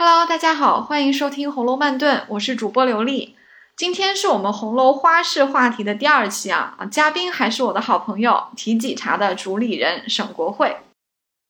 Hello，大家好，欢迎收听《红楼慢炖》，我是主播刘丽。今天是我们红楼花式话题的第二期啊啊，嘉宾还是我的好朋友提己茶的主理人沈国慧。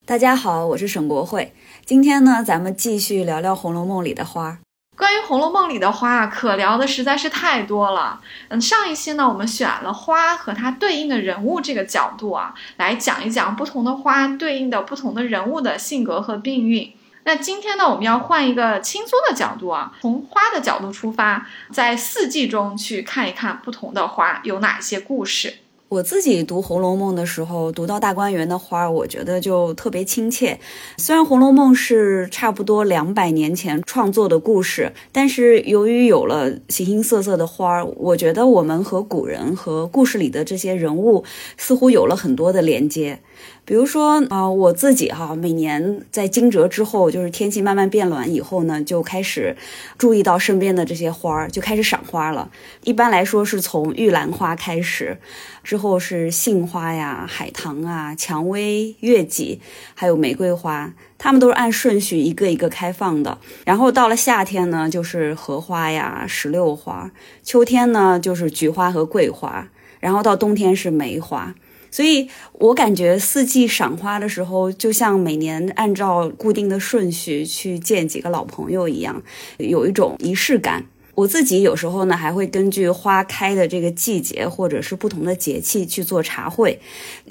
大家好，我是沈国慧。今天呢，咱们继续聊聊《红楼梦》里的花。关于《红楼梦》里的花，可聊的实在是太多了。嗯，上一期呢，我们选了花和它对应的人物这个角度啊，来讲一讲不同的花对应的不同的人物的性格和命运。那今天呢，我们要换一个轻松的角度啊，从花的角度出发，在四季中去看一看不同的花有哪些故事。我自己读《红楼梦》的时候，读到大观园的花，我觉得就特别亲切。虽然《红楼梦》是差不多两百年前创作的故事，但是由于有了形形色色的花，我觉得我们和古人和故事里的这些人物似乎有了很多的连接。比如说啊，我自己哈，每年在惊蛰之后，就是天气慢慢变暖以后呢，就开始注意到身边的这些花儿，就开始赏花了。一般来说是从玉兰花开始，之后是杏花呀、海棠啊、蔷薇、月季，还有玫瑰花，它们都是按顺序一个一个开放的。然后到了夏天呢，就是荷花呀、石榴花；秋天呢，就是菊花和桂花；然后到冬天是梅花。所以我感觉四季赏花的时候，就像每年按照固定的顺序去见几个老朋友一样，有一种仪式感。我自己有时候呢，还会根据花开的这个季节，或者是不同的节气去做茶会。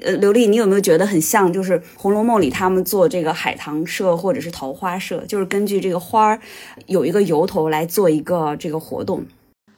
呃，刘丽，你有没有觉得很像？就是《红楼梦》里他们做这个海棠社或者是桃花社，就是根据这个花儿有一个由头来做一个这个活动，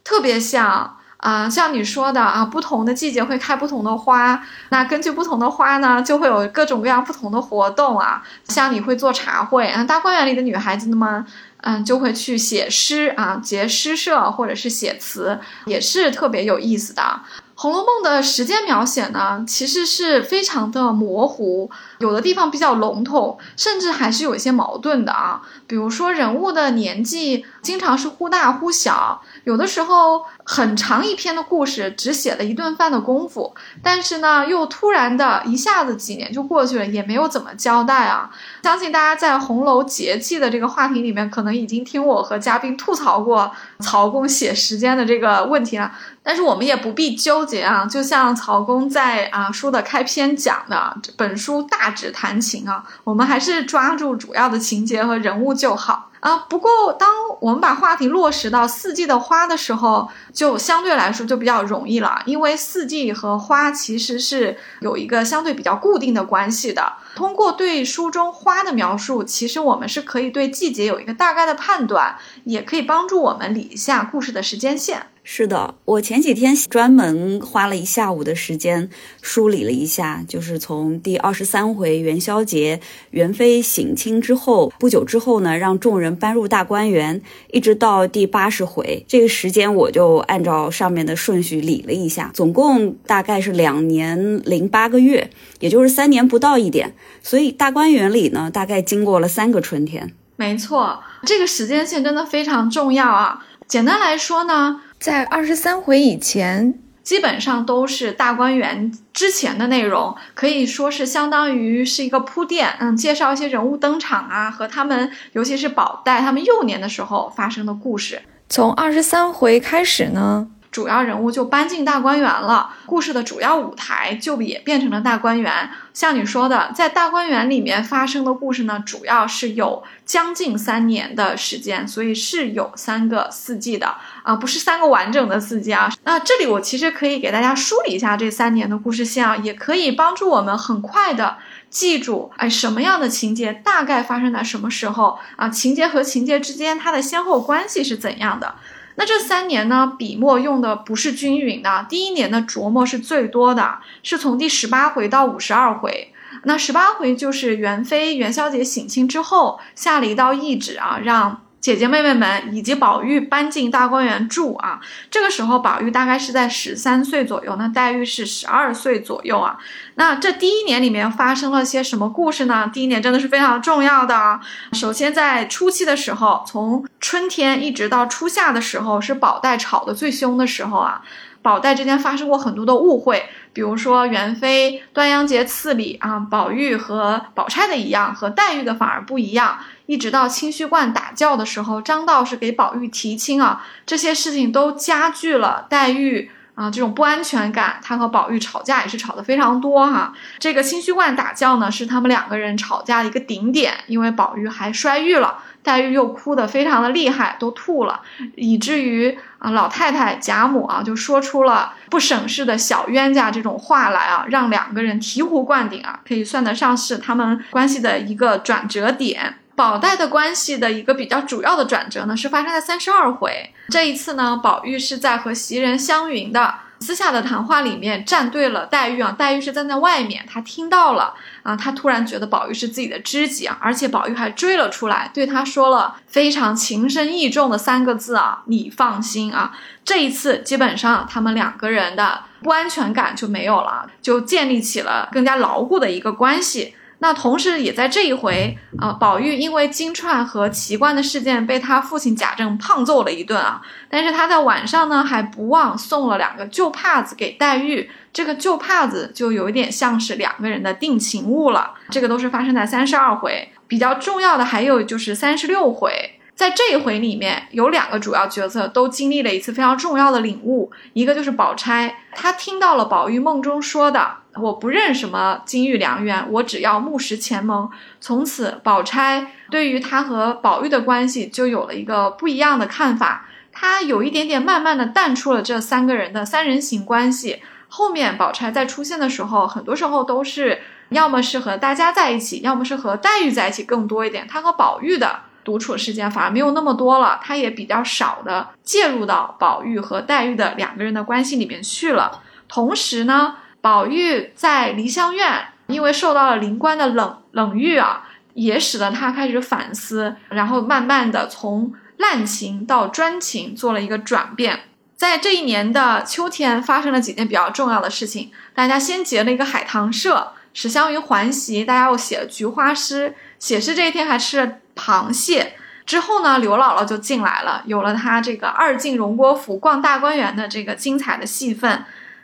特别像。啊，像你说的啊，不同的季节会开不同的花，那根据不同的花呢，就会有各种各样不同的活动啊。像你会做茶会，啊，大观园里的女孩子们，嗯，就会去写诗啊，结诗社或者是写词，也是特别有意思的。《红楼梦》的时间描写呢，其实是非常的模糊，有的地方比较笼统，甚至还是有一些矛盾的啊。比如说人物的年纪经常是忽大忽小，有的时候很长一篇的故事只写了一顿饭的功夫，但是呢，又突然的一下子几年就过去了，也没有怎么交代啊。相信大家在红楼节气的这个话题里面，可能已经听我和嘉宾吐槽过曹公写时间的这个问题了。但是我们也不必纠结啊，就像曹公在啊书的开篇讲的，这本书大指弹琴啊，我们还是抓住主要的情节和人物就好。啊，不过当我们把话题落实到四季的花的时候，就相对来说就比较容易了，因为四季和花其实是有一个相对比较固定的关系的。通过对书中花的描述，其实我们是可以对季节有一个大概的判断，也可以帮助我们理一下故事的时间线。是的，我前几天专门花了一下午的时间梳理了一下，就是从第二十三回元宵节，元妃省亲之后不久之后呢，让众人搬入大观园，一直到第八十回，这个时间我就按照上面的顺序理了一下，总共大概是两年零八个月，也就是三年不到一点，所以大观园里呢，大概经过了三个春天。没错，这个时间线真的非常重要啊。简单来说呢。在二十三回以前，基本上都是大观园之前的内容，可以说是相当于是一个铺垫，嗯，介绍一些人物登场啊，和他们，尤其是宝黛他们幼年的时候发生的故事。从二十三回开始呢。主要人物就搬进大观园了，故事的主要舞台就也变成了大观园。像你说的，在大观园里面发生的故事呢，主要是有将近三年的时间，所以是有三个四季的啊，不是三个完整的四季啊。那这里我其实可以给大家梳理一下这三年的故事线啊，也可以帮助我们很快的记住，哎，什么样的情节大概发生在什么时候啊？情节和情节之间它的先后关系是怎样的？那这三年呢，笔墨用的不是均匀的。第一年的琢磨是最多的，是从第十八回到五十二回。那十八回就是元妃元宵节省亲之后下了一道懿旨啊，让。姐姐妹妹们以及宝玉搬进大观园住啊，这个时候宝玉大概是在十三岁左右，那黛玉是十二岁左右啊。那这第一年里面发生了些什么故事呢？第一年真的是非常重要的啊。首先在初期的时候，从春天一直到初夏的时候，是宝黛吵得最凶的时候啊。宝黛之间发生过很多的误会，比如说元妃端阳节赐礼啊，宝玉和宝钗的一样，和黛玉的反而不一样。一直到清虚观打醮的时候，张道士给宝玉提亲啊，这些事情都加剧了黛玉。啊，这种不安全感，他和宝玉吵架也是吵得非常多哈。这个清虚观打醮呢，是他们两个人吵架的一个顶点，因为宝玉还摔玉了，黛玉又哭得非常的厉害，都吐了，以至于啊老太太贾母啊就说出了不省事的小冤家这种话来啊，让两个人醍醐灌顶啊，可以算得上是他们关系的一个转折点。宝黛的关系的一个比较主要的转折呢，是发生在三十二回。这一次呢，宝玉是在和袭人湘云的私下的谈话里面站对了黛玉啊。黛玉是站在外面，她听到了啊，她突然觉得宝玉是自己的知己啊，而且宝玉还追了出来，对她说了非常情深意重的三个字啊：“你放心啊。”这一次基本上他们两个人的不安全感就没有了，就建立起了更加牢固的一个关系。那同时，也在这一回啊，宝玉因为金钏和奇观的事件被他父亲贾政胖揍了一顿啊，但是他在晚上呢还不忘送了两个旧帕子给黛玉，这个旧帕子就有一点像是两个人的定情物了。这个都是发生在三十二回，比较重要的还有就是三十六回。在这一回里面，有两个主要角色都经历了一次非常重要的领悟，一个就是宝钗，她听到了宝玉梦中说的“我不认什么金玉良缘，我只要木石前盟”。从此，宝钗对于她和宝玉的关系就有了一个不一样的看法，她有一点点慢慢的淡出了这三个人的三人行关系。后面宝钗在出现的时候，很多时候都是要么是和大家在一起，要么是和黛玉在一起更多一点。她和宝玉的。独处时间反而没有那么多了，他也比较少的介入到宝玉和黛玉的两个人的关系里面去了。同时呢，宝玉在梨香院因为受到了灵官的冷冷遇啊，也使得他开始反思，然后慢慢的从滥情到专情做了一个转变。在这一年的秋天，发生了几件比较重要的事情。大家先结了一个海棠社，史湘云还席，大家又写了菊花诗。写诗这一天还吃了。螃蟹之后呢，刘姥姥就进来了，有了她这个二进荣国府逛大观园的这个精彩的戏份。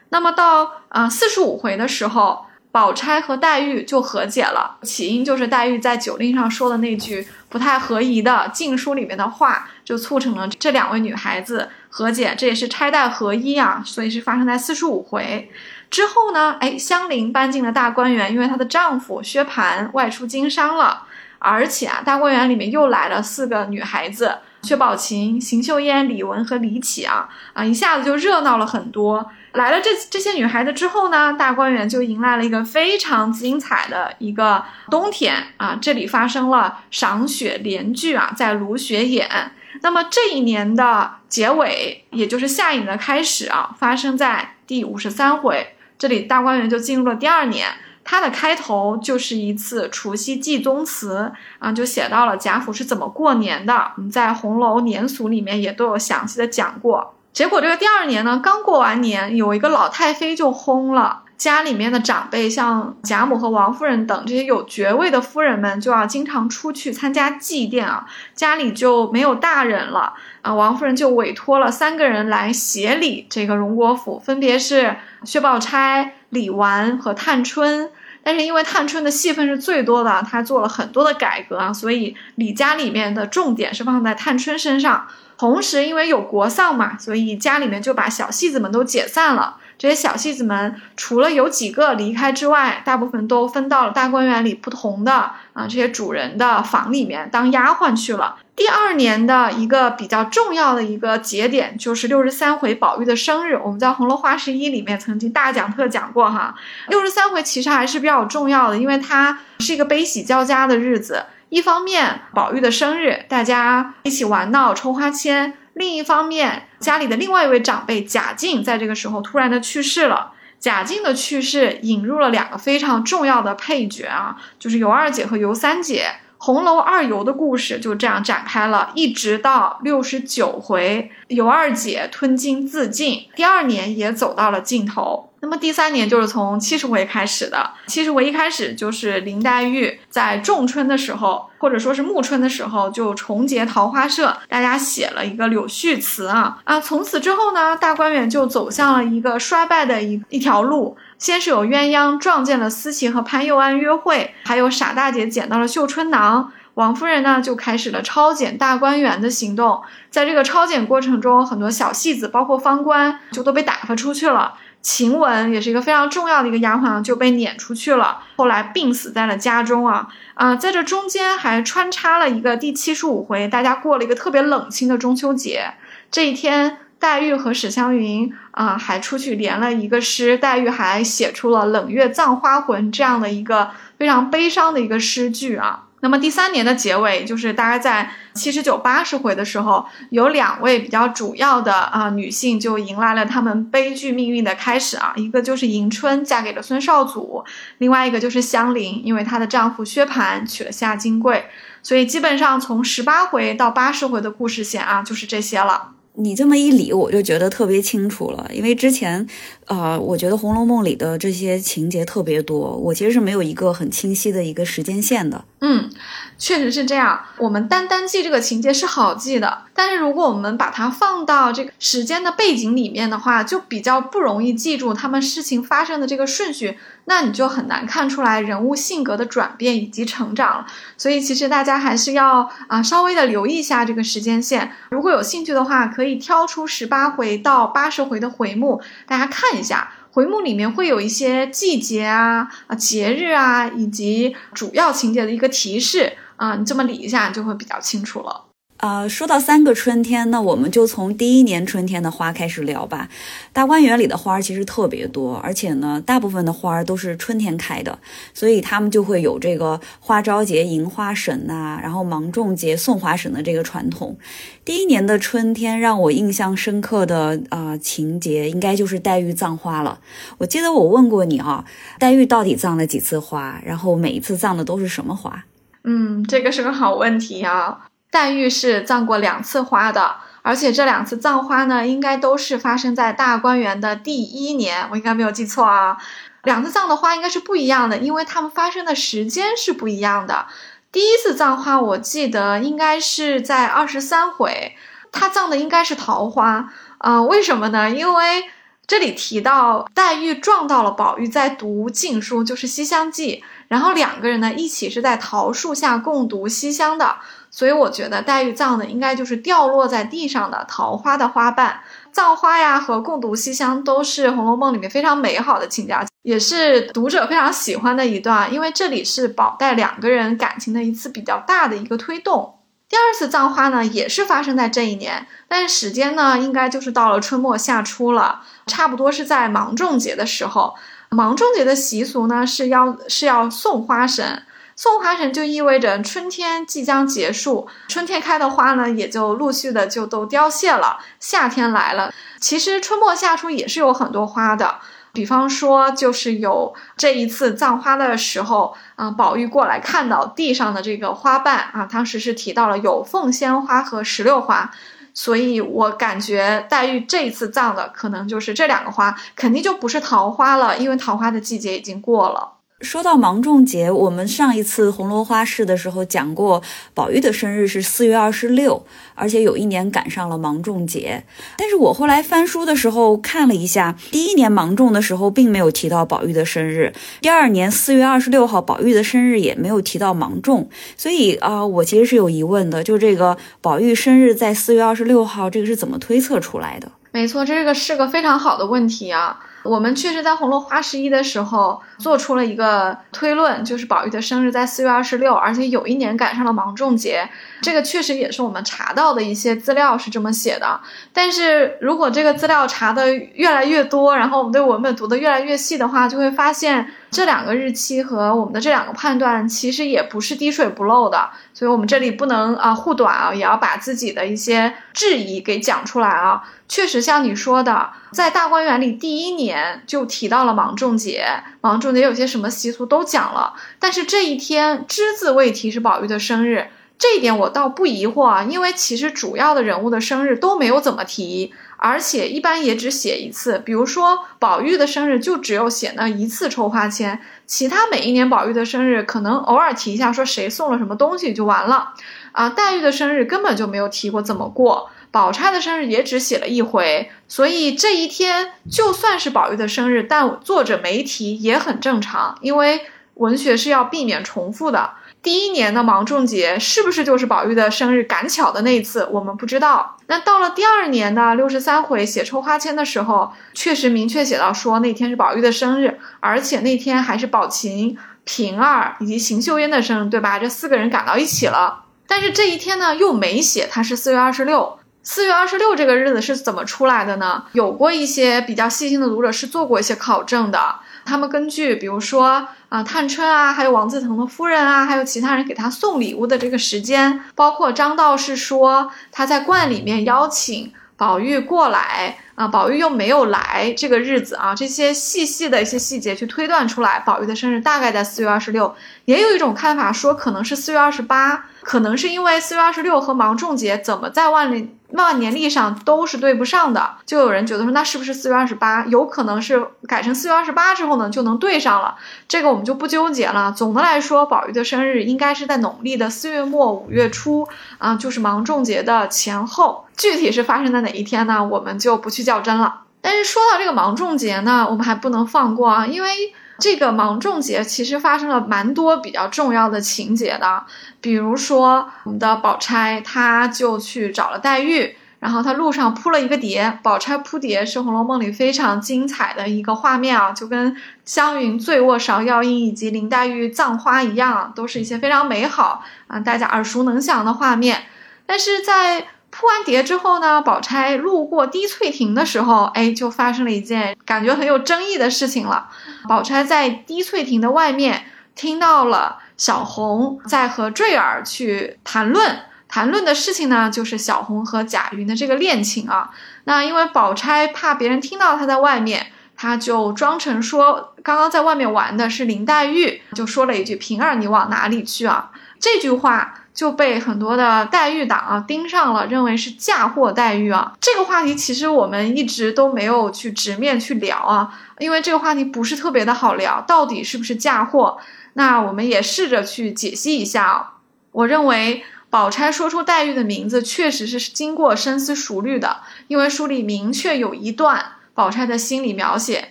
那么到呃四十五回的时候，宝钗和黛玉就和解了，起因就是黛玉在酒令上说的那句不太合宜的禁书里面的话，就促成了这两位女孩子和解。这也是钗黛合一啊，所以是发生在四十五回之后呢。哎，香菱搬进了大观园，因为她的丈夫薛蟠外出经商了。而且啊，大观园里面又来了四个女孩子：薛宝琴、邢岫烟、李玟和李绮啊啊，一下子就热闹了很多。来了这这些女孩子之后呢，大观园就迎来了一个非常精彩的一个冬天啊！这里发生了赏雪联句啊，在芦雪眼。那么这一年的结尾，也就是夏影的开始啊，发生在第五十三回。这里大观园就进入了第二年。它的开头就是一次除夕祭宗祠啊，就写到了贾府是怎么过年的。我们在红楼年俗里面也都有详细的讲过。结果这个第二年呢，刚过完年，有一个老太妃就轰了，家里面的长辈像贾母和王夫人等这些有爵位的夫人们，就要经常出去参加祭奠啊，家里就没有大人了啊。王夫人就委托了三个人来协理这个荣国府，分别是薛宝钗。李纨和探春，但是因为探春的戏份是最多的，她做了很多的改革啊，所以李家里面的重点是放在探春身上。同时，因为有国丧嘛，所以家里面就把小戏子们都解散了。这些小戏子们除了有几个离开之外，大部分都分到了大观园里不同的啊这些主人的房里面当丫鬟去了。第二年的一个比较重要的一个节点就是六十三回宝玉的生日，我们在《红楼花十一》里面曾经大讲特讲过哈。六十三回其实还是比较重要的，因为它是一个悲喜交加的日子。一方面，宝玉的生日，大家一起玩闹抽花签；另一方面，家里的另外一位长辈贾静在这个时候突然的去世了。贾静的去世引入了两个非常重要的配角啊，就是尤二姐和尤三姐。红楼二尤的故事就这样展开了，一直到六十九回，尤二姐吞金自尽，第二年也走到了尽头。那么第三年就是从七十回开始的。七十回一开始就是林黛玉在仲春的时候，或者说是暮春的时候，就重结桃花社，大家写了一个柳絮词啊啊。从此之后呢，大观园就走向了一个衰败的一一条路。先是有鸳鸯撞见了思琪和潘佑安约会，还有傻大姐捡到了绣春囊。王夫人呢就开始了抄检大观园的行动。在这个抄检过程中，很多小戏子，包括方官，就都被打发出去了。晴雯也是一个非常重要的一个丫鬟，就被撵出去了，后来病死在了家中啊啊！在这中间还穿插了一个第七十五回，大家过了一个特别冷清的中秋节。这一天，黛玉和史湘云啊还出去连了一个诗，黛玉还写出了“冷月葬花魂”这样的一个非常悲伤的一个诗句啊。那么第三年的结尾，就是大概在七十九、八十回的时候，有两位比较主要的啊女性就迎来了她们悲剧命运的开始啊，一个就是迎春嫁给了孙绍祖，另外一个就是香菱，因为她的丈夫薛蟠娶了夏金桂，所以基本上从十八回到八十回的故事线啊，就是这些了。你这么一理，我就觉得特别清楚了。因为之前，呃，我觉得《红楼梦》里的这些情节特别多，我其实是没有一个很清晰的一个时间线的。嗯，确实是这样。我们单单记这个情节是好记的，但是如果我们把它放到这个时间的背景里面的话，就比较不容易记住他们事情发生的这个顺序。那你就很难看出来人物性格的转变以及成长了，所以其实大家还是要啊稍微的留意一下这个时间线。如果有兴趣的话，可以挑出十八回到八十回的回目，大家看一下，回目里面会有一些季节啊、啊节日啊以及主要情节的一个提示啊，你这么理一下就会比较清楚了。呃，说到三个春天，那我们就从第一年春天的花开始聊吧。大观园里的花其实特别多，而且呢，大部分的花都是春天开的，所以他们就会有这个花朝节迎花神呐，然后芒种节送花神的这个传统。第一年的春天让我印象深刻的啊情节，应该就是黛玉葬花了。我记得我问过你啊，黛玉到底葬了几次花？然后每一次葬的都是什么花？嗯，这个是个好问题啊。黛玉是葬过两次花的，而且这两次葬花呢，应该都是发生在大观园的第一年，我应该没有记错啊。两次葬的花应该是不一样的，因为它们发生的时间是不一样的。第一次葬花，我记得应该是在二十三回，他葬的应该是桃花啊？为什么呢？因为这里提到黛玉撞到了宝玉在读禁书，就是《西厢记》，然后两个人呢一起是在桃树下共读《西厢》的。所以我觉得黛玉葬的应该就是掉落在地上的桃花的花瓣，葬花呀和共读西厢都是《红楼梦》里面非常美好的情节，也是读者非常喜欢的一段。因为这里是宝黛两个人感情的一次比较大的一个推动。第二次葬花呢，也是发生在这一年，但是时间呢，应该就是到了春末夏初了，差不多是在芒种节的时候。芒种节的习俗呢，是要是要送花神。送花神就意味着春天即将结束，春天开的花呢，也就陆续的就都凋谢了。夏天来了，其实春末夏初也是有很多花的，比方说就是有这一次葬花的时候，啊，宝玉过来看到地上的这个花瓣啊，当时是提到了有凤仙花和石榴花，所以我感觉黛玉这一次葬的可能就是这两个花，肯定就不是桃花了，因为桃花的季节已经过了。说到芒种节，我们上一次红楼花市的时候讲过，宝玉的生日是四月二十六，而且有一年赶上了芒种节。但是我后来翻书的时候看了一下，第一年芒种的时候并没有提到宝玉的生日，第二年四月二十六号宝玉的生日也没有提到芒种，所以啊，我其实是有疑问的，就这个宝玉生日在四月二十六号，这个是怎么推测出来的？没错，这个是个非常好的问题啊。我们确实在红楼花十一的时候做出了一个推论，就是宝玉的生日在四月二十六，而且有一年赶上了芒种节，这个确实也是我们查到的一些资料是这么写的。但是如果这个资料查的越来越多，然后我们对文本读的越来越细的话，就会发现这两个日期和我们的这两个判断其实也不是滴水不漏的。所以我们这里不能啊护短啊，也要把自己的一些质疑给讲出来啊。确实像你说的，在大观园里第一年就提到了芒种节，芒种节有些什么习俗都讲了，但是这一天只字未提是宝玉的生日，这一点我倒不疑惑啊，因为其实主要的人物的生日都没有怎么提。而且一般也只写一次。比如说宝玉的生日就只有写那一次抽花签，其他每一年宝玉的生日可能偶尔提一下说谁送了什么东西就完了。啊，黛玉的生日根本就没有提过怎么过，宝钗的生日也只写了一回，所以这一天就算是宝玉的生日，但作者没提也很正常，因为文学是要避免重复的。第一年的芒种节是不是就是宝玉的生日赶巧的那一次，我们不知道。那到了第二年的六十三回写抽花签的时候，确实明确写到说那天是宝玉的生日，而且那天还是宝琴、平儿以及邢岫烟的生日，对吧？这四个人赶到一起了。但是这一天呢，又没写它是四月二十六。四月二十六这个日子是怎么出来的呢？有过一些比较细心的读者是做过一些考证的。他们根据比如说啊，探春啊，还有王字腾的夫人啊，还有其他人给他送礼物的这个时间，包括张道士说他在观里面邀请宝玉过来啊，宝玉又没有来这个日子啊，这些细细的一些细节去推断出来，宝玉的生日大概在四月二十六。也有一种看法说可能是四月二十八。可能是因为四月二十六和芒种节怎么在万历万年历上都是对不上的，就有人觉得说那是不是四月二十八？有可能是改成四月二十八之后呢就能对上了，这个我们就不纠结了。总的来说，宝玉的生日应该是在农历的四月末五月初啊，就是芒种节的前后。具体是发生在哪一天呢？我们就不去较真了。但是说到这个芒种节呢，我们还不能放过啊，因为。这个芒种节其实发生了蛮多比较重要的情节的，比如说我们的宝钗，她就去找了黛玉，然后她路上铺了一个蝶，宝钗扑蝶是《红楼梦》里非常精彩的一个画面啊，就跟湘云醉卧芍药阴以及林黛玉葬花一样，都是一些非常美好啊，大家耳熟能详的画面。但是在铺完蝶之后呢，宝钗路过滴翠亭的时候，哎，就发生了一件感觉很有争议的事情了。宝钗在滴翠亭的外面听到了小红在和坠儿去谈论，谈论的事情呢，就是小红和贾云的这个恋情啊。那因为宝钗怕别人听到她在外面，她就装成说刚刚在外面玩的是林黛玉，就说了一句：“平儿，你往哪里去啊？”这句话。就被很多的黛玉党啊盯上了，认为是嫁祸黛玉啊。这个话题其实我们一直都没有去直面去聊啊，因为这个话题不是特别的好聊，到底是不是嫁祸？那我们也试着去解析一下啊。我认为宝钗说出黛玉的名字，确实是经过深思熟虑的，因为书里明确有一段宝钗的心理描写。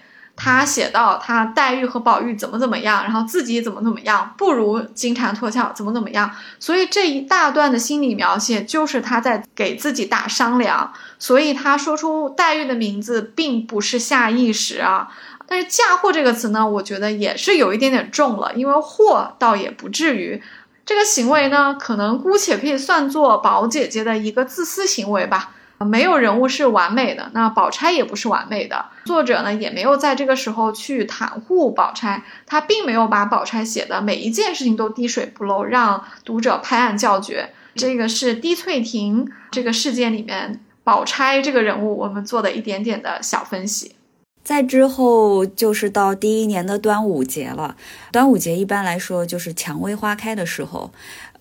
他写到他黛玉和宝玉怎么怎么样，然后自己怎么怎么样，不如金蝉脱壳，怎么怎么样。所以这一大段的心理描写就是他在给自己打商量。所以他说出黛玉的名字并不是下意识啊。但是嫁祸这个词呢，我觉得也是有一点点重了，因为祸倒也不至于。这个行为呢，可能姑且可以算作宝姐姐的一个自私行为吧。没有人物是完美的，那宝钗也不是完美的。作者呢也没有在这个时候去袒护宝钗，他并没有把宝钗写的每一件事情都滴水不漏，让读者拍案叫绝。这个是滴翠亭这个事件里面宝钗这个人物，我们做的一点点的小分析。再之后就是到第一年的端午节了，端午节一般来说就是蔷薇花开的时候。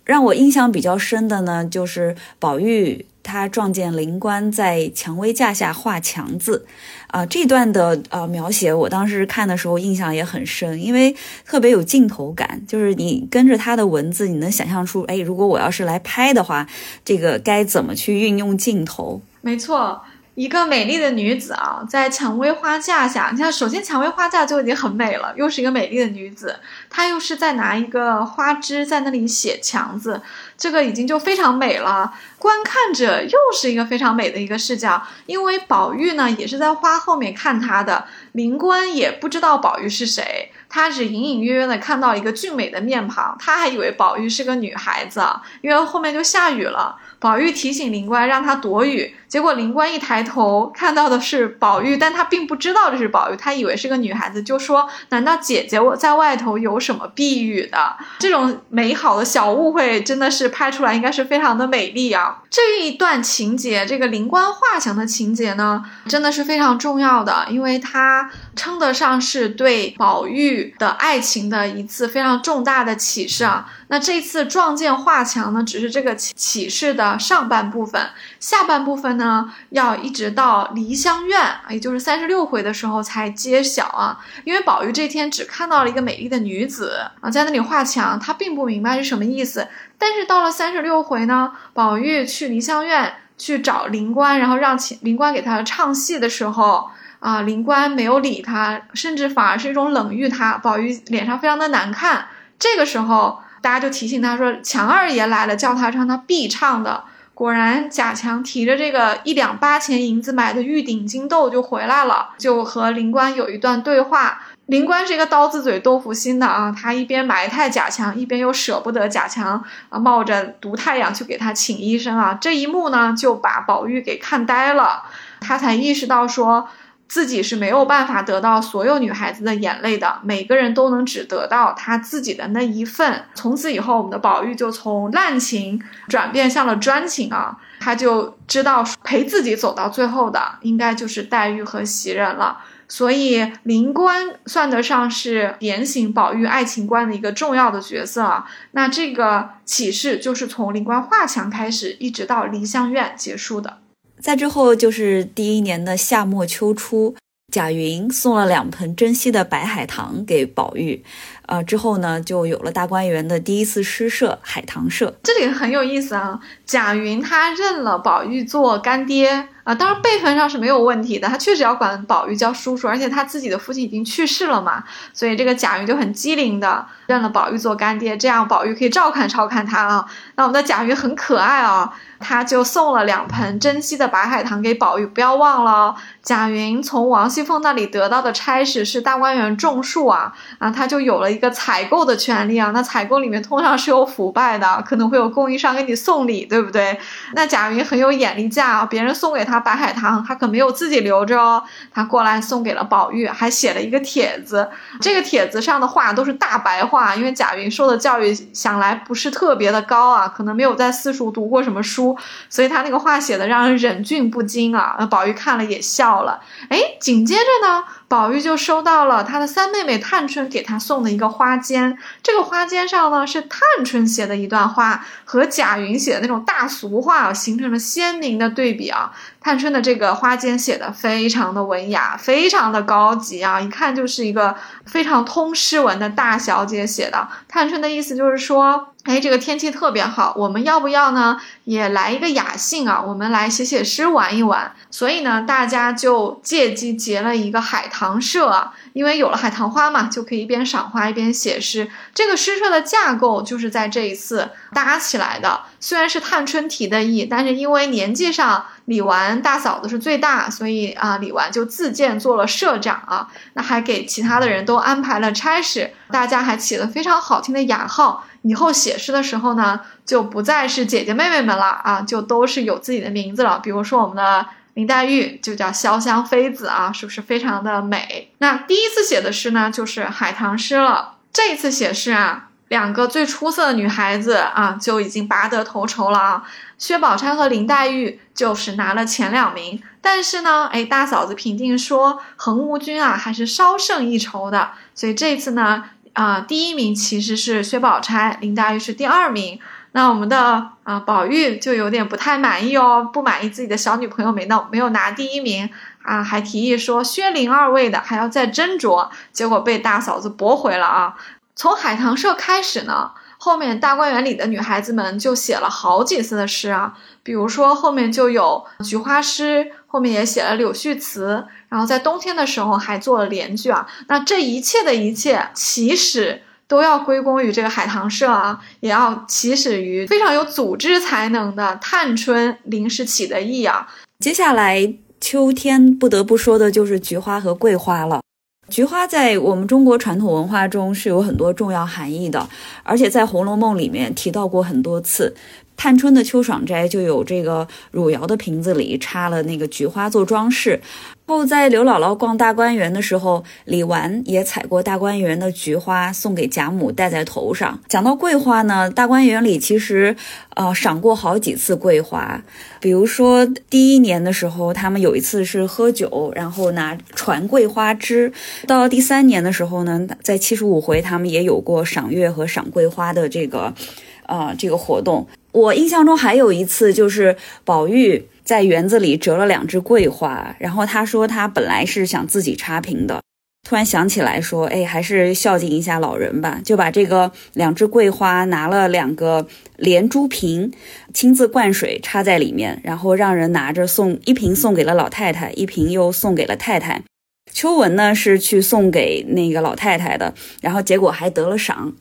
让我印象比较深的呢，就是宝玉他撞见灵官在蔷薇架下画墙字，啊，这段的呃描写，我当时看的时候印象也很深，因为特别有镜头感，就是你跟着他的文字，你能想象出，哎，如果我要是来拍的话，这个该怎么去运用镜头？没错。一个美丽的女子啊，在蔷薇花架下，你看，首先蔷薇花架就已经很美了，又是一个美丽的女子，她又是在拿一个花枝在那里写墙字，这个已经就非常美了。观看者又是一个非常美的一个视角，因为宝玉呢也是在花后面看他的，灵官也不知道宝玉是谁，他只隐隐约约的看到一个俊美的面庞，他还以为宝玉是个女孩子，因为后面就下雨了。宝玉提醒灵官让他躲雨，结果灵官一抬头看到的是宝玉，但他并不知道这是宝玉，他以为是个女孩子，就说：“难道姐姐我在外头有什么避雨的？”这种美好的小误会真的是拍出来应该是非常的美丽啊！这一段情节，这个灵官画墙的情节呢，真的是非常重要的，因为它称得上是对宝玉的爱情的一次非常重大的启示啊。那这次撞见画墙呢，只是这个启启示的上半部分，下半部分呢，要一直到梨香院，也就是三十六回的时候才揭晓啊。因为宝玉这天只看到了一个美丽的女子啊，在那里画墙，他并不明白是什么意思。但是到了三十六回呢，宝玉去梨香院去找灵官，然后让灵官给他唱戏的时候。啊，灵官没有理他，甚至反而是一种冷遇他。宝玉脸上非常的难看。这个时候，大家就提醒他说：“强二爷来了，叫他唱他必唱的。”果然，贾强提着这个一两八钱银子买的玉鼎金豆就回来了，就和灵官有一段对话。灵官是一个刀子嘴豆腐心的啊，他一边埋汰贾强，一边又舍不得贾强啊，冒着毒太阳去给他请医生啊。这一幕呢，就把宝玉给看呆了，他才意识到说。自己是没有办法得到所有女孩子的眼泪的，每个人都能只得到他自己的那一份。从此以后，我们的宝玉就从滥情转变向了专情啊，他就知道陪自己走到最后的应该就是黛玉和袭人了。所以灵官算得上是点醒宝玉爱情观的一个重要的角色啊。那这个启示就是从灵官画墙开始，一直到梨香院结束的。再之后就是第一年的夏末秋初，贾云送了两盆珍稀的白海棠给宝玉。呃，之后呢，就有了大观园的第一次诗社海棠社。这里很有意思啊，贾云他认了宝玉做干爹啊，当然辈分上是没有问题的，他确实要管宝玉叫叔叔，而且他自己的父亲已经去世了嘛，所以这个贾云就很机灵的认了宝玉做干爹，这样宝玉可以照看照看他啊。那我们的贾云很可爱啊，他就送了两盆珍稀的白海棠给宝玉，不要忘了，贾云从王熙凤那里得到的差事是大观园种树啊，啊，他就有了。一个采购的权利啊，那采购里面通常是有腐败的，可能会有供应商给你送礼，对不对？那贾云很有眼力价啊，别人送给他白海棠，他可没有自己留着哦，他过来送给了宝玉，还写了一个帖子。这个帖子上的话都是大白话，因为贾云受的教育想来不是特别的高啊，可能没有在私塾读过什么书，所以他那个话写的让人忍俊不禁啊。宝玉看了也笑了。哎，紧接着呢？宝玉就收到了他的三妹妹探春给他送的一个花笺，这个花笺上呢是探春写的一段话，和贾云写的那种大俗话形成了鲜明的对比啊。探春的这个花笺写的非常的文雅，非常的高级啊，一看就是一个非常通诗文的大小姐写的。探春的意思就是说。哎，这个天气特别好，我们要不要呢？也来一个雅兴啊，我们来写写诗，玩一玩。所以呢，大家就借机结了一个海棠社啊，因为有了海棠花嘛，就可以一边赏花一边写诗。这个诗社的架构就是在这一次搭起来的。虽然是探春提的意，但是因为年纪上李纨大嫂子是最大，所以啊，李纨就自荐做了社长啊。那还给其他的人都安排了差事，大家还起了非常好听的雅号。以后写诗的时候呢，就不再是姐姐妹妹们了啊，就都是有自己的名字了。比如说我们的林黛玉就叫潇湘妃子啊，是不是非常的美？那第一次写的诗呢，就是海棠诗了。这一次写诗啊，两个最出色的女孩子啊，就已经拔得头筹了啊。薛宝钗和林黛玉就是拿了前两名，但是呢，哎，大嫂子评定说恒芜君啊，还是稍胜一筹的。所以这次呢。啊，第一名其实是薛宝钗，林黛玉是第二名。那我们的啊宝玉就有点不太满意哦，不满意自己的小女朋友没到没有拿第一名啊，还提议说薛林二位的还要再斟酌，结果被大嫂子驳回了啊。从海棠社开始呢。后面大观园里的女孩子们就写了好几次的诗啊，比如说后面就有菊花诗，后面也写了柳絮词，然后在冬天的时候还做了联句啊。那这一切的一切，其实都要归功于这个海棠社啊，也要起始于非常有组织才能的探春临时起的意啊。接下来秋天不得不说的就是菊花和桂花了。菊花在我们中国传统文化中是有很多重要含义的，而且在《红楼梦》里面提到过很多次。探春的秋爽斋就有这个汝窑的瓶子里插了那个菊花做装饰。后在刘姥姥逛大观园的时候，李纨也采过大观园的菊花送给贾母戴在头上。讲到桂花呢，大观园里其实呃赏过好几次桂花，比如说第一年的时候，他们有一次是喝酒，然后拿传桂花枝；到第三年的时候呢，在七十五回他们也有过赏月和赏桂花的这个呃这个活动。我印象中还有一次就是宝玉。在园子里折了两只桂花，然后他说他本来是想自己插瓶的，突然想起来说，哎，还是孝敬一下老人吧，就把这个两只桂花拿了两个连珠瓶，亲自灌水插在里面，然后让人拿着送一瓶送给了老太太，一瓶又送给了太太。秋文呢是去送给那个老太太的，然后结果还得了赏。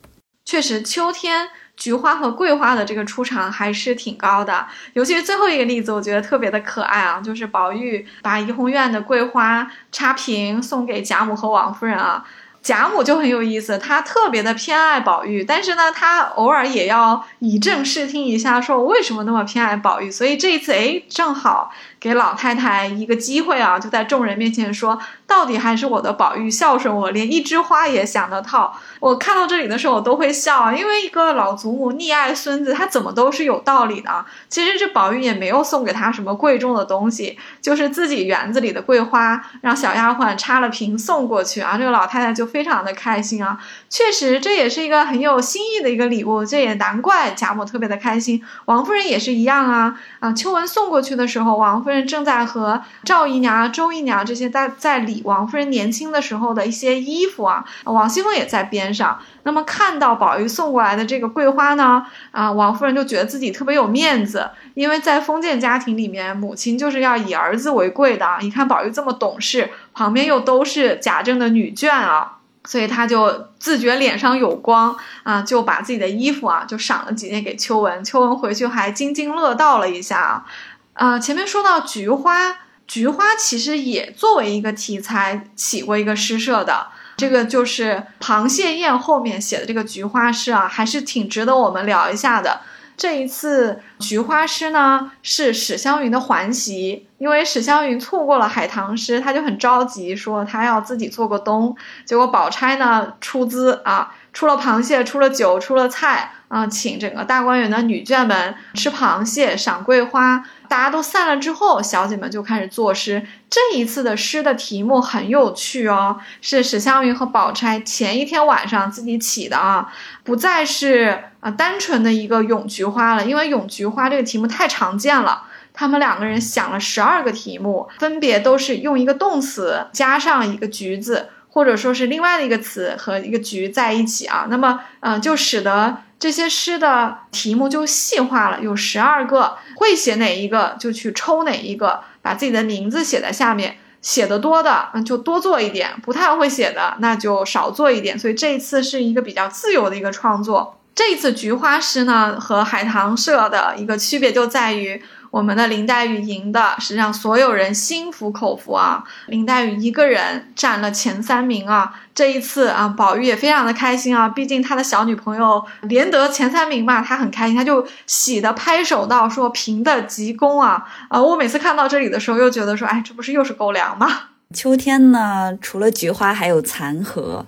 确实，秋天。菊花和桂花的这个出场还是挺高的，尤其是最后一个例子，我觉得特别的可爱啊，就是宝玉把怡红院的桂花插瓶送给贾母和王夫人啊。贾母就很有意思，她特别的偏爱宝玉，但是呢，她偶尔也要以正视听一下，说我为什么那么偏爱宝玉。所以这一次，哎，正好给老太太一个机会啊，就在众人面前说，到底还是我的宝玉孝顺我，连一枝花也想得套。我看到这里的时候，我都会笑，因为一个老祖母溺爱孙子，他怎么都是有道理的。其实这宝玉也没有送给他什么贵重的东西，就是自己园子里的桂花，让小丫鬟插了瓶送过去啊。这个老太太就非常的开心啊。确实，这也是一个很有心意的一个礼物，这也难怪贾母特别的开心。王夫人也是一样啊啊！秋文送过去的时候，王夫人正在和赵姨娘、周姨娘这些在在理王夫人年轻的时候的一些衣服啊。王熙凤也在边。上，那么看到宝玉送过来的这个桂花呢，啊，王夫人就觉得自己特别有面子，因为在封建家庭里面，母亲就是要以儿子为贵的。你看宝玉这么懂事，旁边又都是贾政的女眷啊，所以他就自觉脸上有光啊，就把自己的衣服啊就赏了几件给秋文。秋文回去还津津乐道了一下啊。啊，前面说到菊花，菊花其实也作为一个题材起过一个诗社的。这个就是螃蟹宴后面写的这个菊花诗啊，还是挺值得我们聊一下的。这一次菊花诗呢，是史湘云的环席，因为史湘云错过了海棠诗，他就很着急，说他要自己做个东。结果宝钗呢出资啊，出了螃蟹，出了酒，出了菜啊，请整个大观园的女眷们吃螃蟹，赏桂花。大家都散了之后，小姐们就开始作诗。这一次的诗的题目很有趣哦，是史湘云和宝钗前一天晚上自己起的啊，不再是啊单纯的一个咏菊花了，因为咏菊花这个题目太常见了。他们两个人想了十二个题目，分别都是用一个动词加上一个橘子，或者说是另外的一个词和一个菊在一起啊。那么，嗯，就使得。这些诗的题目就细化了，有十二个，会写哪一个就去抽哪一个，把自己的名字写在下面。写的多的，嗯，就多做一点；不太会写的，那就少做一点。所以这一次是一个比较自由的一个创作。这一次菊花诗呢，和海棠社的一个区别就在于。我们的林黛玉赢的，是让所有人心服口服啊！林黛玉一个人占了前三名啊！这一次啊，宝玉也非常的开心啊，毕竟他的小女朋友连得前三名嘛，他很开心，他就喜的拍手道：“说平的极功啊！”啊，我每次看到这里的时候，又觉得说，哎，这不是又是狗粮吗？秋天呢，除了菊花，还有残荷。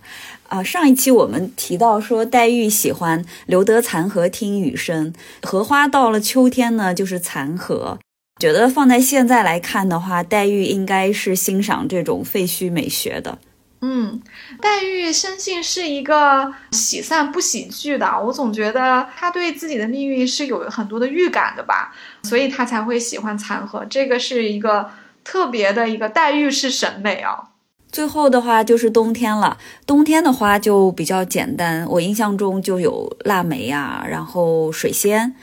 啊，上一期我们提到说，黛玉喜欢留得残荷听雨声，荷花到了秋天呢，就是残荷。觉得放在现在来看的话，黛玉应该是欣赏这种废墟美学的。嗯，黛玉生性是一个喜散不喜聚的，我总觉得她对自己的命运是有很多的预感的吧，所以她才会喜欢残荷。这个是一个特别的一个黛玉式审美啊。最后的话就是冬天了，冬天的花就比较简单，我印象中就有腊梅呀，然后水仙，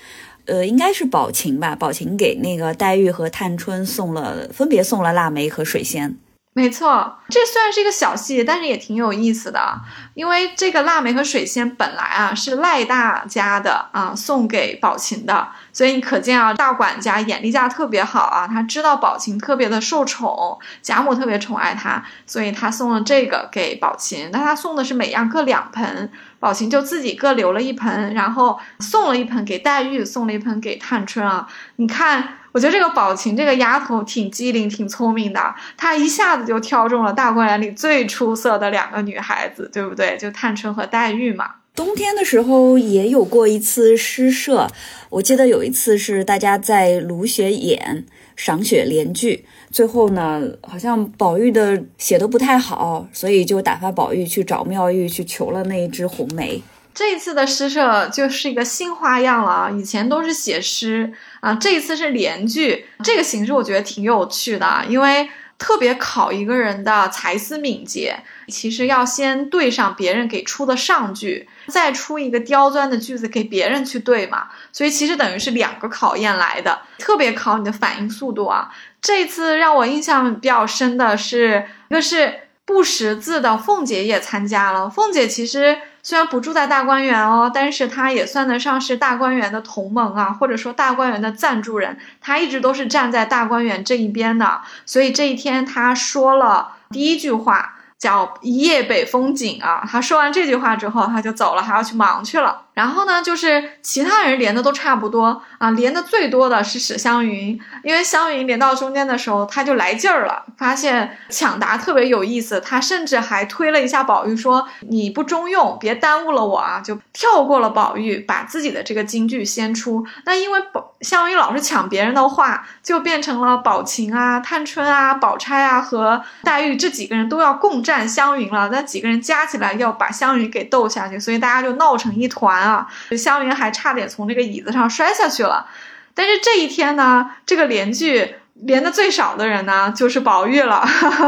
呃，应该是宝琴吧，宝琴给那个黛玉和探春送了，分别送了腊梅和水仙。没错，这虽然是一个小细节，但是也挺有意思的。因为这个腊梅和水仙本来啊是赖大家的啊，送给宝琴的，所以你可见啊，大管家眼力架特别好啊，他知道宝琴特别的受宠，贾母特别宠爱他，所以他送了这个给宝琴。那他送的是每样各两盆，宝琴就自己各留了一盆，然后送了一盆给黛玉，送了一盆给探春啊。你看。我觉得这个宝琴这个丫头挺机灵、挺聪明的，她一下子就挑中了大观园里最出色的两个女孩子，对不对？就探春和黛玉嘛。冬天的时候也有过一次诗社，我记得有一次是大家在芦雪演赏雪联句，最后呢，好像宝玉的写的不太好，所以就打发宝玉去找妙玉去求了那一枝红梅。这一次的诗社就是一个新花样了啊！以前都是写诗啊，这一次是联句，这个形式我觉得挺有趣的，因为特别考一个人的才思敏捷。其实要先对上别人给出的上句，再出一个刁钻的句子给别人去对嘛。所以其实等于是两个考验来的，特别考你的反应速度啊！这次让我印象比较深的是，一个是不识字的凤姐也参加了，凤姐其实。虽然不住在大观园哦，但是他也算得上是大观园的同盟啊，或者说大观园的赞助人，他一直都是站在大观园这一边的。所以这一天他说了第一句话。叫一夜北风景啊！他说完这句话之后，他就走了，还要去忙去了。然后呢，就是其他人连的都差不多啊，连的最多的是史湘云，因为湘云连到中间的时候，他就来劲儿了，发现抢答特别有意思，他甚至还推了一下宝玉，说你不中用，别耽误了我啊，就跳过了宝玉，把自己的这个金句先出。那因为宝湘云老是抢别人的话，就变成了宝琴啊、探春啊、宝钗啊和黛玉这几个人都要共战湘云了，那几个人加起来要把湘云给斗下去，所以大家就闹成一团。啊，湘云还差点从这个椅子上摔下去了。但是这一天呢，这个连句连的最少的人呢，就是宝玉了。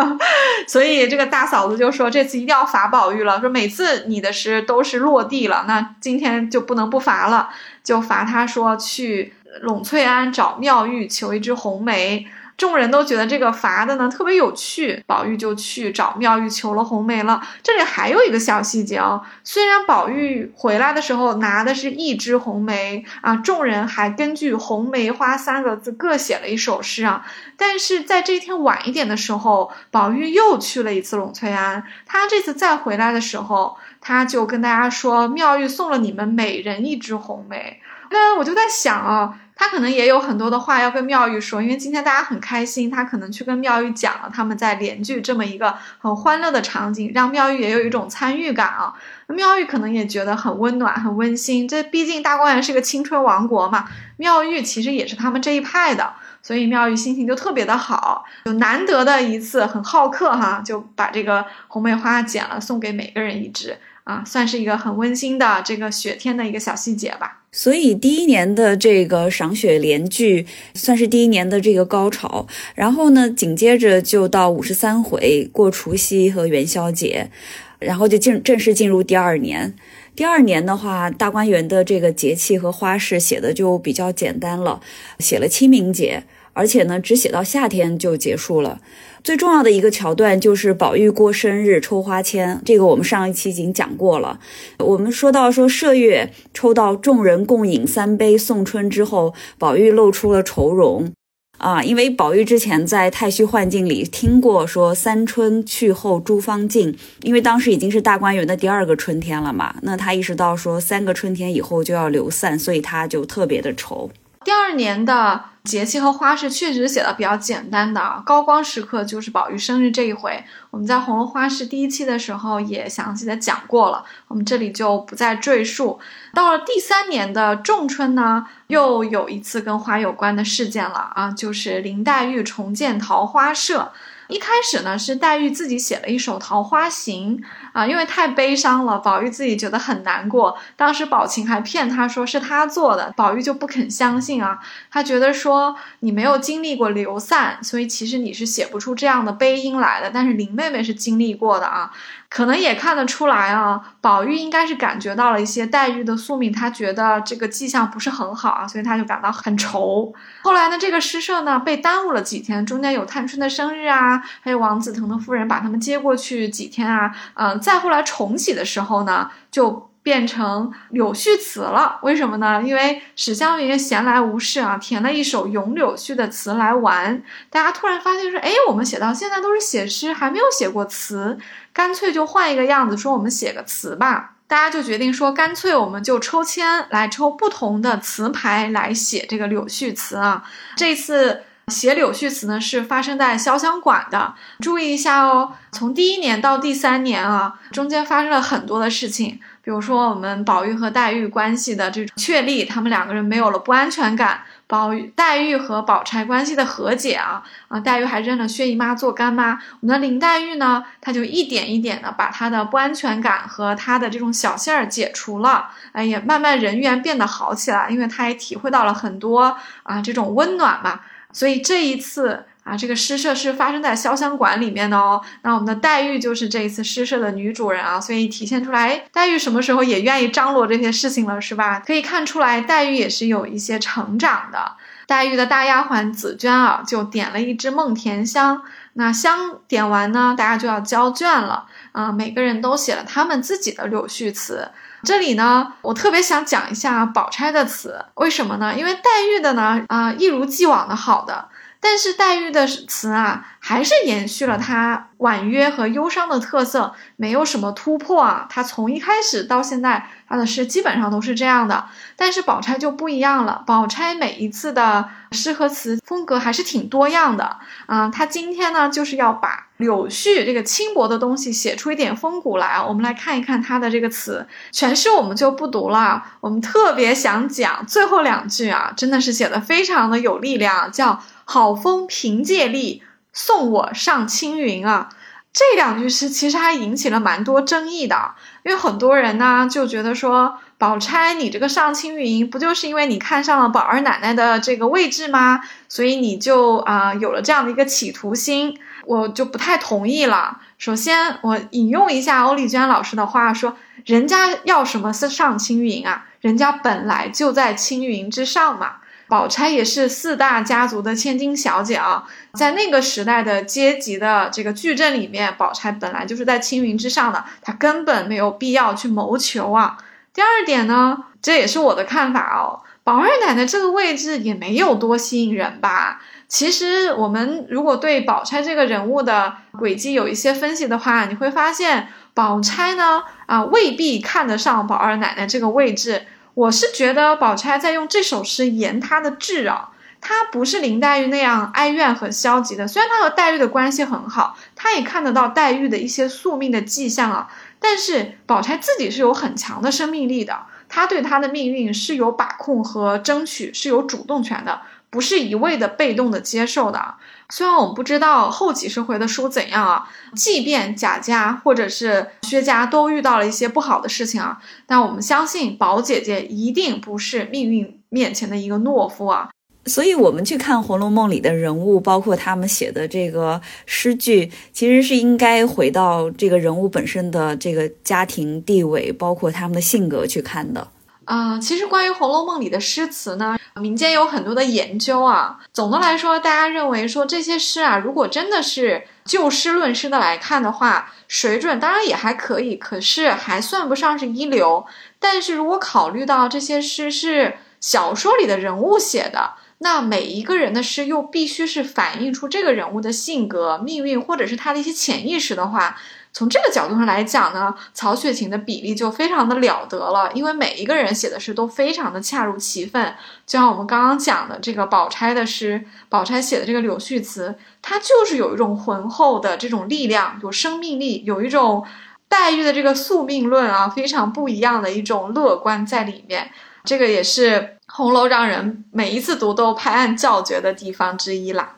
所以这个大嫂子就说，这次一定要罚宝玉了。说每次你的诗都是落地了，那今天就不能不罚了，就罚他说去栊翠庵找妙玉求一枝红梅。众人都觉得这个罚的呢特别有趣，宝玉就去找妙玉求了红梅了。这里还有一个小细节哦，虽然宝玉回来的时候拿的是一枝红梅啊，众人还根据“红梅花”三个字各写了一首诗啊，但是在这一天晚一点的时候，宝玉又去了一次栊翠庵。他这次再回来的时候，他就跟大家说：“妙玉送了你们每人一枝红梅。”那我就在想啊。他可能也有很多的话要跟妙玉说，因为今天大家很开心，他可能去跟妙玉讲了他们在联句这么一个很欢乐的场景，让妙玉也有一种参与感啊。妙玉可能也觉得很温暖、很温馨。这毕竟大观园是个青春王国嘛，妙玉其实也是他们这一派的，所以妙玉心情就特别的好，就难得的一次很好客哈，就把这个红梅花剪了送给每个人一支啊，算是一个很温馨的这个雪天的一个小细节吧。所以第一年的这个赏雪联句算是第一年的这个高潮，然后呢，紧接着就到五十三回过除夕和元宵节，然后就进正式进入第二年。第二年的话，大观园的这个节气和花式写的就比较简单了，写了清明节，而且呢，只写到夏天就结束了。最重要的一个桥段就是宝玉过生日抽花签，这个我们上一期已经讲过了。我们说到说麝月抽到众人共饮三杯送春之后，宝玉露出了愁容啊，因为宝玉之前在太虚幻境里听过说三春去后诸芳尽，因为当时已经是大观园的第二个春天了嘛，那他意识到说三个春天以后就要流散，所以他就特别的愁。第二年的节气和花式确实写的比较简单的，高光时刻就是宝玉生日这一回。我们在《红楼花市》第一期的时候也详细的讲过了，我们这里就不再赘述。到了第三年的仲春呢，又有一次跟花有关的事件了啊，就是林黛玉重建桃花社。一开始呢，是黛玉自己写了一首《桃花行》啊，因为太悲伤了，宝玉自己觉得很难过。当时宝琴还骗他说是他做的，宝玉就不肯相信啊。他觉得说你没有经历过流散，所以其实你是写不出这样的悲音来的。但是林妹妹是经历过的啊。可能也看得出来啊，宝玉应该是感觉到了一些黛玉的宿命，他觉得这个迹象不是很好啊，所以他就感到很愁。后来呢，这个诗社呢被耽误了几天，中间有探春的生日啊，还有王子腾的夫人把他们接过去几天啊，嗯，再后来重启的时候呢，就。变成柳絮词了，为什么呢？因为史湘云闲来无事啊，填了一首咏柳絮的词来玩。大家突然发现说，哎，我们写到现在都是写诗，还没有写过词，干脆就换一个样子，说我们写个词吧。大家就决定说，干脆我们就抽签来抽不同的词牌来写这个柳絮词啊。这次写柳絮词呢，是发生在潇湘馆的。注意一下哦，从第一年到第三年啊，中间发生了很多的事情。比如说，我们宝玉和黛玉关系的这种确立，他们两个人没有了不安全感；宝玉、黛玉和宝钗关系的和解啊啊，黛玉还认了薛姨妈做干妈。我们的林黛玉呢，她就一点一点的把她的不安全感和她的这种小性儿解除了，哎，也慢慢人缘变得好起来，因为她也体会到了很多啊这种温暖嘛。所以这一次。啊，这个诗社是发生在潇湘馆里面的哦。那我们的黛玉就是这一次诗社的女主人啊，所以体现出来，黛玉什么时候也愿意张罗这些事情了，是吧？可以看出来，黛玉也是有一些成长的。黛玉的大丫鬟紫娟啊，就点了一支梦田香。那香点完呢，大家就要交卷了啊。每个人都写了他们自己的柳絮词。这里呢，我特别想讲一下宝钗的词，为什么呢？因为黛玉的呢，啊，一如既往的好的。但是黛玉的词啊，还是延续了她婉约和忧伤的特色，没有什么突破啊。她从一开始到现在，她的诗基本上都是这样的。但是宝钗就不一样了，宝钗每一次的诗和词风格还是挺多样的啊。她今天呢，就是要把柳絮这个轻薄的东西写出一点风骨来啊。我们来看一看她的这个词全诗，我们就不读了。我们特别想讲最后两句啊，真的是写的非常的有力量，叫。好风凭借力，送我上青云啊！这两句诗其实还引起了蛮多争议的，因为很多人呢就觉得说，宝钗你这个上青云，不就是因为你看上了宝二奶奶的这个位置吗？所以你就啊有了这样的一个企图心，我就不太同意了。首先，我引用一下欧丽娟老师的话说：“人家要什么是上青云啊？人家本来就在青云之上嘛。”宝钗也是四大家族的千金小姐啊，在那个时代的阶级的这个矩阵里面，宝钗本来就是在青云之上的，她根本没有必要去谋求啊。第二点呢，这也是我的看法哦，宝二奶奶这个位置也没有多吸引人吧。其实我们如果对宝钗这个人物的轨迹有一些分析的话，你会发现，宝钗呢啊未必看得上宝二奶奶这个位置。我是觉得宝钗在用这首诗言她的挚啊，她不是林黛玉那样哀怨和消极的。虽然她和黛玉的关系很好，她也看得到黛玉的一些宿命的迹象啊，但是宝钗自己是有很强的生命力的，她对她的命运是有把控和争取，是有主动权的。不是一味的被动的接受的。虽然我们不知道后几十回的书怎样啊，即便贾家或者是薛家都遇到了一些不好的事情啊，但我们相信宝姐姐一定不是命运面前的一个懦夫啊。所以，我们去看《红楼梦》里的人物，包括他们写的这个诗句，其实是应该回到这个人物本身的这个家庭地位，包括他们的性格去看的。啊，其实关于《红楼梦》里的诗词呢，民间有很多的研究啊。总的来说，大家认为说这些诗啊，如果真的是就诗论诗的来看的话，水准当然也还可以，可是还算不上是一流。但是如果考虑到这些诗是小说里的人物写的，那每一个人的诗又必须是反映出这个人物的性格、命运，或者是他的一些潜意识的话。从这个角度上来讲呢，曹雪芹的比例就非常的了得了，因为每一个人写的诗都非常的恰如其分。就像我们刚刚讲的这个宝钗的诗，宝钗写的这个柳絮词，它就是有一种浑厚的这种力量，有生命力，有一种黛玉的这个宿命论啊，非常不一样的一种乐观在里面。这个也是红楼让人每一次读都拍案叫绝的地方之一啦。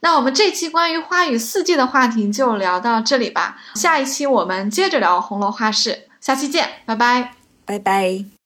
那我们这期关于花与四季的话题就聊到这里吧，下一期我们接着聊红楼花市，下期见，拜拜，拜拜。